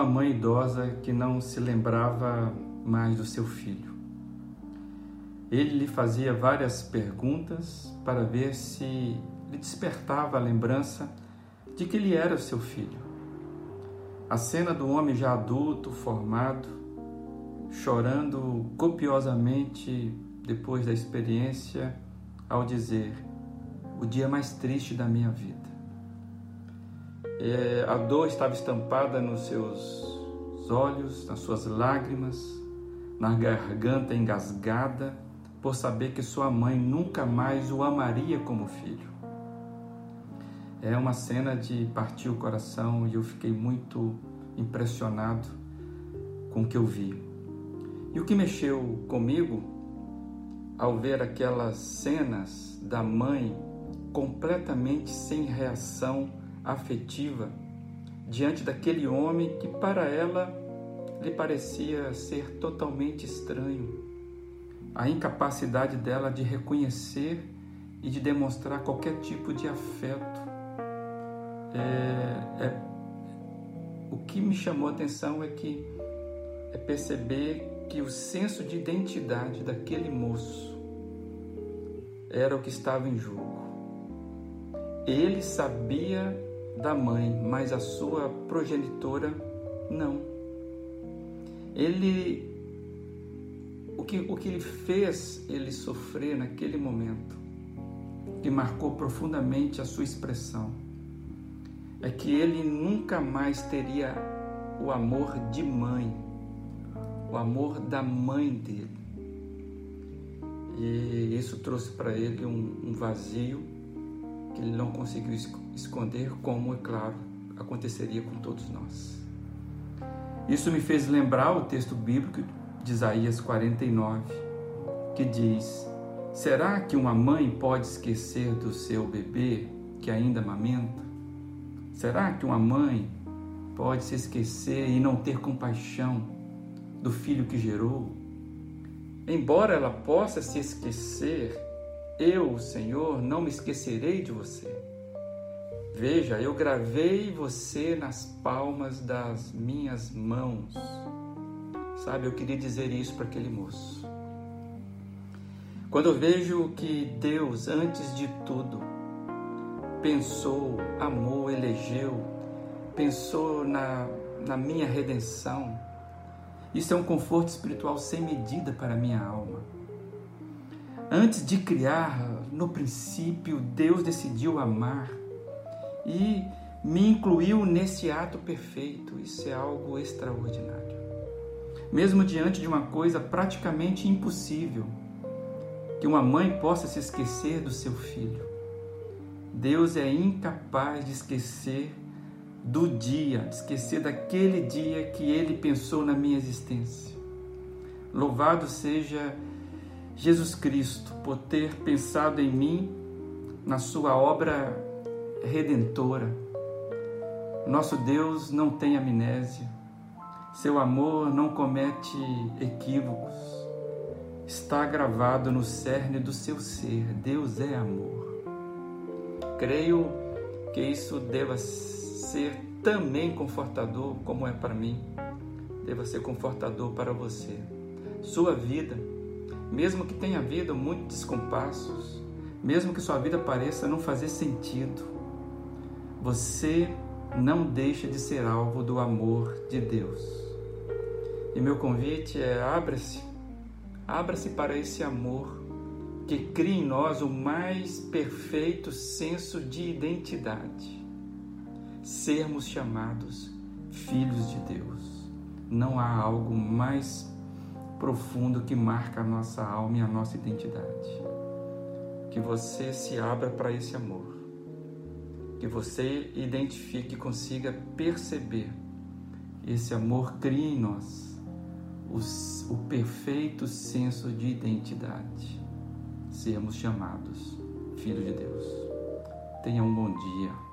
uma mãe idosa que não se lembrava mais do seu filho. Ele lhe fazia várias perguntas para ver se lhe despertava a lembrança de que ele era seu filho. A cena do homem já adulto, formado, chorando copiosamente depois da experiência, ao dizer: O dia mais triste da minha vida. É, a dor estava estampada nos seus olhos, nas suas lágrimas, na garganta engasgada, por saber que sua mãe nunca mais o amaria como filho. É uma cena de partir o coração e eu fiquei muito impressionado com o que eu vi. E o que mexeu comigo ao ver aquelas cenas da mãe completamente sem reação afetiva diante daquele homem que para ela lhe parecia ser totalmente estranho. A incapacidade dela de reconhecer e de demonstrar qualquer tipo de afeto é, é, o que me chamou a atenção é que é perceber que o senso de identidade daquele moço era o que estava em jogo. Ele sabia da mãe, mas a sua progenitora não. Ele o que, o que ele fez ele sofrer naquele momento, que marcou profundamente a sua expressão, é que ele nunca mais teria o amor de mãe, o amor da mãe dele. E isso trouxe para ele um, um, vazio ele não conseguiu esconder, como, é claro, aconteceria com todos nós. Isso me fez lembrar o texto bíblico de Isaías 49, que diz: Será que uma mãe pode esquecer do seu bebê que ainda amamenta? Será que uma mãe pode se esquecer e não ter compaixão do filho que gerou? Embora ela possa se esquecer, eu, Senhor, não me esquecerei de você. Veja, eu gravei você nas palmas das minhas mãos. Sabe, eu queria dizer isso para aquele moço. Quando eu vejo que Deus, antes de tudo, pensou, amou, elegeu, pensou na, na minha redenção. Isso é um conforto espiritual sem medida para a minha alma. Antes de criar, no princípio, Deus decidiu amar e me incluiu nesse ato perfeito. Isso é algo extraordinário. Mesmo diante de uma coisa praticamente impossível, que uma mãe possa se esquecer do seu filho. Deus é incapaz de esquecer do dia, de esquecer daquele dia que Ele pensou na minha existência. Louvado seja Jesus Cristo por ter pensado em mim na Sua obra redentora. Nosso Deus não tem amnésia, seu amor não comete equívocos, está gravado no cerne do seu ser. Deus é amor. Creio que isso deva ser também confortador, como é para mim, deva ser confortador para você. Sua vida, mesmo que tenha havido muitos descompassos, mesmo que sua vida pareça não fazer sentido, você não deixa de ser alvo do amor de Deus. E meu convite é abra-se, abra-se para esse amor que cria em nós o mais perfeito senso de identidade. Sermos chamados filhos de Deus. Não há algo mais profundo que marca a nossa alma e a nossa identidade. Que você se abra para esse amor. Que você identifique e consiga perceber esse amor cria em nós o perfeito senso de identidade sermos chamados filhos de Deus. Tenha um bom dia.